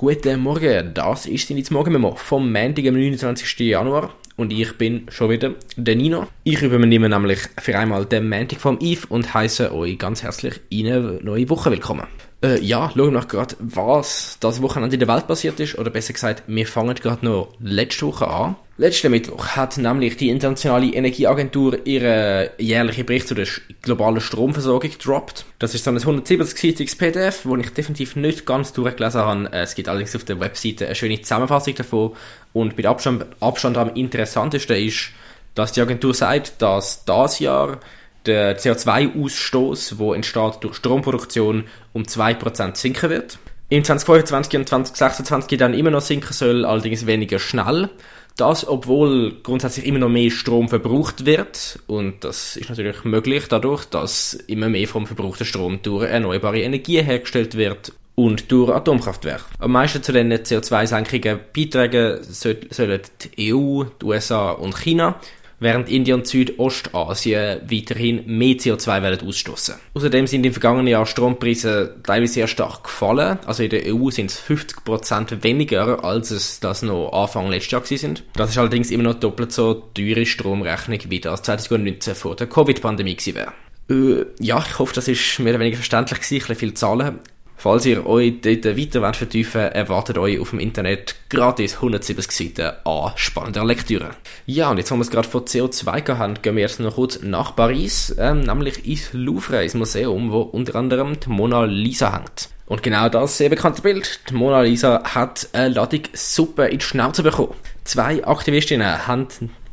Guten Morgen, das ist die Morgenmemo vom Montag, am 29. Januar und ich bin schon wieder der Nino. Ich übernehme nämlich für einmal den Montag vom Eve und heiße euch ganz herzlich in eine neue Woche willkommen. Äh, ja, schauen wir gerade, was das Wochenende in der Welt passiert ist, oder besser gesagt, wir fangen gerade noch letzte Woche an. Letzten Mittwoch hat nämlich die Internationale Energieagentur ihren jährlichen Bericht zu der globalen Stromversorgung gedroppt. Das ist so ein 170-seitiges PDF, wo ich definitiv nicht ganz durchgelesen habe. Es gibt allerdings auf der Webseite eine schöne Zusammenfassung davon. Und mit Abstand, Abstand am interessantesten ist, dass die Agentur sagt, dass das Jahr der CO2-Ausstoß, der entsteht durch Stromproduktion, um 2% sinken wird. Im 2025 und 2026 dann immer noch sinken soll, allerdings weniger schnell. Das, obwohl grundsätzlich immer noch mehr Strom verbraucht wird. Und das ist natürlich möglich dadurch, dass immer mehr vom verbrauchten Strom durch erneuerbare Energie hergestellt wird und durch Atomkraftwerke. Am meisten zu den CO2-Senkungen beitragen sollen die EU, die USA und China während Indien und Südostasien weiterhin mehr CO2 werden ausstoßen. Außerdem sind im vergangenen Jahr Strompreise teilweise sehr stark gefallen. Also in der EU sind es 50% weniger, als es das noch Anfang letztes Jahr sind. Das ist allerdings immer noch doppelt so teure Stromrechnung, wie das 2019 vor der Covid-Pandemie gewesen wäre. Äh, ja, ich hoffe, das ist mehr oder weniger verständlich gewesen, ein bisschen viel Zahlen. Falls ihr euch dort weiter wollt vertiefen erwartet euch auf dem Internet gratis 170 Seiten an spannender Lektüre. Ja, und jetzt, wo wir es gerade von CO2 haben, gehen wir jetzt noch kurz nach Paris, ähm, nämlich ins Louvre, ins Museum, wo unter anderem die Mona Lisa hängt. Und genau das sehr bekannte Bild. Die Mona Lisa hat eine Ladung Suppe in die Schnauze bekommen. Zwei Aktivistinnen haben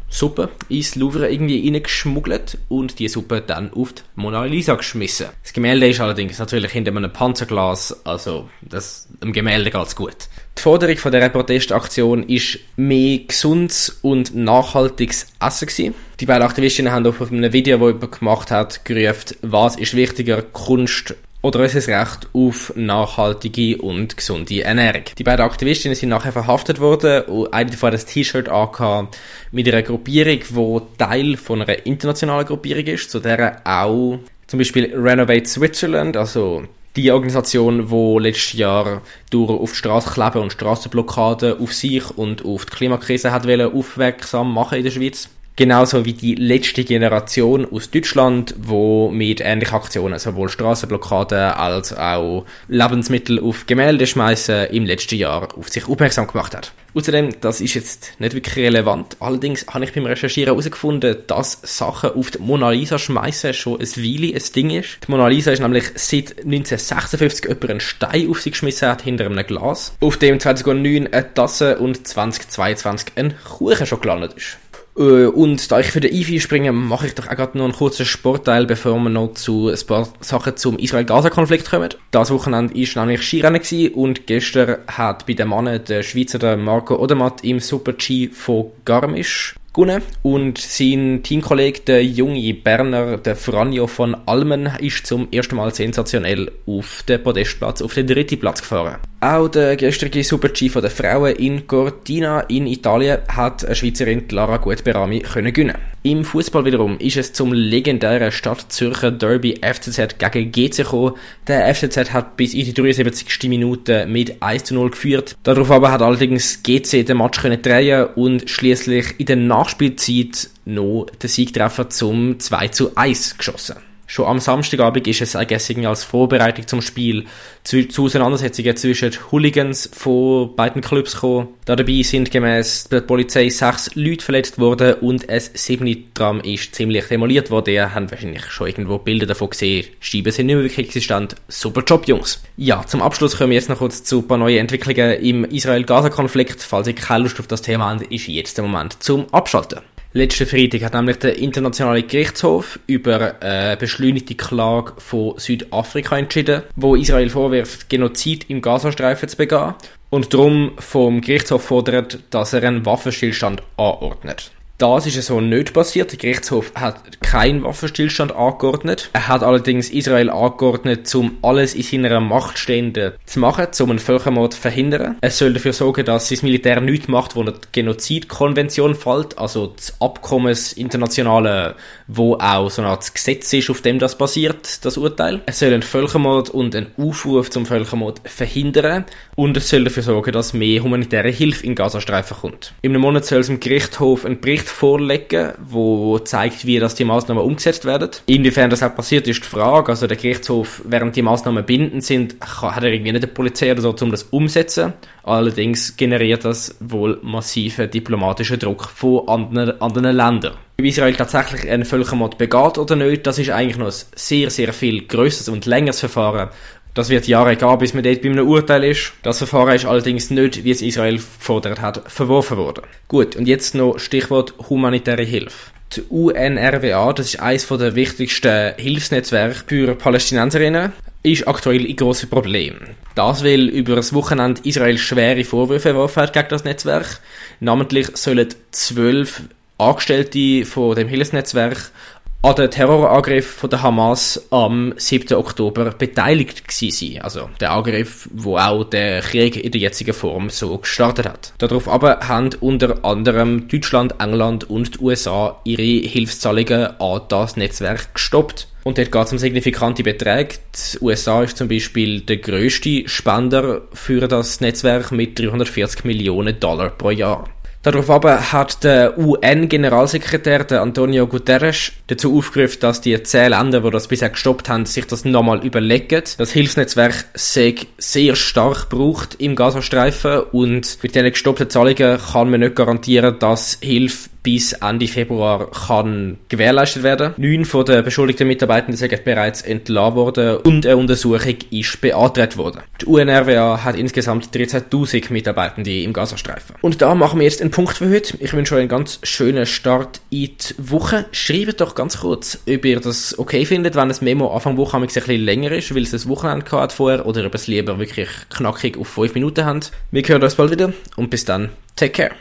Suppe ins Louvre irgendwie reingeschmuggelt und die Suppe dann auf die Mona Lisa geschmissen. Das Gemälde ist allerdings natürlich hinter einem Panzerglas, also das, dem Gemälde geht's gut. Die Forderung von der Protestaktion ist mehr gesundes und nachhaltiges Essen gewesen. Die beiden Aktivistinnen haben auf einem Video, das jemand gemacht hat, gerufen, was ist wichtiger, Kunst oder unser Recht auf nachhaltige und gesunde Ernährung. Die beiden Aktivistinnen sind nachher verhaftet worden und eine davon hat ein T-Shirt angehabt mit einer Gruppierung, die Teil von einer internationalen Gruppierung ist, zu der auch zum Beispiel Renovate Switzerland, also die Organisation, die letztes Jahr durch auf die Straße kleben und Straßenblockaden auf sich und auf die Klimakrise hat aufmerksam machen in der Schweiz Genauso wie die letzte Generation aus Deutschland, wo mit ähnlichen Aktionen sowohl Straßenblockaden als auch Lebensmittel auf Gemälde schmeißen im letzten Jahr auf sich aufmerksam gemacht hat. Außerdem, das ist jetzt nicht wirklich relevant. Allerdings habe ich beim Recherchieren herausgefunden, dass Sachen auf die Mona Lisa schmeißen schon ein Weile ein Ding ist. Die Mona Lisa ist nämlich seit 1956 jemand einen Stein auf sie geschmissen hat hinter einem Glas, auf dem 2009 eine Tasse und 2022 ein Kuchen schon gelandet ist. Äh, und da ich für den Ivy springe, mache ich doch auch gerade noch einen kurzen Sportteil, bevor wir noch zu ein paar Sachen zum Israel-Gaza-Konflikt kommen. Das Wochenende war nämlich Skirennen gewesen und gestern hat bei den Mannen der Schweizer Marco Odermatt im Super-G von Garmisch gewonnen. Und sein Teamkollege, der junge Berner, der Franjo von Almen, ist zum ersten Mal sensationell auf den Podestplatz, auf den dritten Platz gefahren. Auch der gestrige Super-G von der Frauen in Cortina in Italien hat eine Schweizerin Lara Gutberami können gewinnen. Im Fußball wiederum ist es zum legendären Stadt Zürcher Derby FCZ gegen GC gekommen. Der FCZ hat bis in die 73. Minute mit 1 zu 0 geführt. Darauf aber hat allerdings GC den Match können drehen und schließlich in der Nachspielzeit noch den Siegtreffer zum 2 zu 1 geschossen. Schon am Samstagabend ist es eigentlich als Vorbereitung zum Spiel zu, zu Auseinandersetzungen zwischen Hooligans von beiden Clubs gekommen. Dabei sind gemäß der Polizei sechs Leute verletzt worden und ein siebte Tram ist ziemlich demoliert worden. Ihr habt wahrscheinlich schon irgendwo Bilder davon gesehen. Scheiben sind nicht mehr wirklich existent. Super Job, Jungs. Ja, zum Abschluss kommen wir jetzt noch kurz zu ein paar neuen Entwicklungen im Israel-Gaza-Konflikt. Falls ihr keine Lust auf das Thema habt, ist jetzt der Moment zum Abschalten. Letzten Freitag hat nämlich der Internationale Gerichtshof über eine beschleunigte Klage von Südafrika entschieden, wo Israel vorwirft, Genozid im Gazastreifen zu begehen und darum vom Gerichtshof fordert, dass er einen Waffenstillstand anordnet. Das ist so nicht passiert. Der Gerichtshof hat keinen Waffenstillstand angeordnet. Er hat allerdings Israel angeordnet, um alles in seiner Macht Stehende zu machen, um einen Völkermord zu verhindern. Es soll dafür sorgen, dass das Militär nichts macht, wo eine Genozidkonvention fällt, also das Abkommens internationale, wo auch so eine Art Gesetz ist, auf dem das basiert, das Urteil. Es soll einen Völkermord und einen Aufruf zum Völkermord verhindern und es soll dafür sorgen, dass mehr humanitäre Hilfe in Gazastreifen kommt. Im Monat soll es im Gerichtshof einen Bericht Bericht vorlegen, wo zeigt, wie das die Maßnahmen umgesetzt werden. Inwiefern das auch passiert, ist die Frage. Also der Gerichtshof, während die Maßnahmen bindend sind, hat er irgendwie nicht eine Polizei oder so, um das umzusetzen. Allerdings generiert das wohl massiven diplomatischen Druck von anderen, anderen Ländern. Ob Israel tatsächlich einen Völkermord begeht oder nicht, das ist eigentlich noch ein sehr, sehr viel größeres und längeres Verfahren, das wird Jahre gehen, bis man dort bei einem Urteil ist. Das Verfahren ist allerdings nicht, wie es Israel gefordert hat, verworfen worden. Gut, und jetzt noch Stichwort humanitäre Hilfe. Die UNRWA, das ist eines der wichtigsten Hilfsnetzwerke für Palästinenserinnen, ist aktuell ein grosses Problem. Das, weil über das Wochenende Israel schwere Vorwürfe geworfen hat gegen das Netzwerk. Namentlich sollen zwölf Angestellte von dem Hilfsnetzwerk an den Terrorangriff von der Hamas am 7. Oktober beteiligt gewesen. Also der Angriff, wo auch der Krieg in der jetzigen Form so gestartet hat. Darauf aber haben unter anderem Deutschland, England und die USA ihre Hilfszahlungen an das Netzwerk gestoppt. Und dort geht es um signifikante Beträge. Die USA ist zum Beispiel der größte Spender für das Netzwerk mit 340 Millionen Dollar pro Jahr. Darauf aber hat der UN-Generalsekretär, Antonio Guterres, dazu aufgerufen, dass die zehn Länder, die das bisher gestoppt haben, sich das nochmal überlegen. Das Hilfsnetzwerk sei sehr stark gebraucht im Gazastreifen und mit diesen gestoppten Zahlungen kann man nicht garantieren, dass Hilfe bis Ende Februar kann gewährleistet werden. Neun von den beschuldigten Mitarbeitenden sind bereits entlassen worden und eine Untersuchung ist beantragt worden. Die UNRWA hat insgesamt 13.000 Mitarbeitende im Gazastreifen. Und da machen wir jetzt einen Punkt für heute. Ich wünsche euch einen ganz schönen Start in die Woche. Schreibt doch ganz kurz, ob ihr das okay findet, wenn das Memo Anfang Woche ein bisschen länger ist, weil es das Wochenende hat vorher, oder ob es lieber wirklich knackig auf 5 Minuten habt. Wir hören uns bald wieder und bis dann, take care.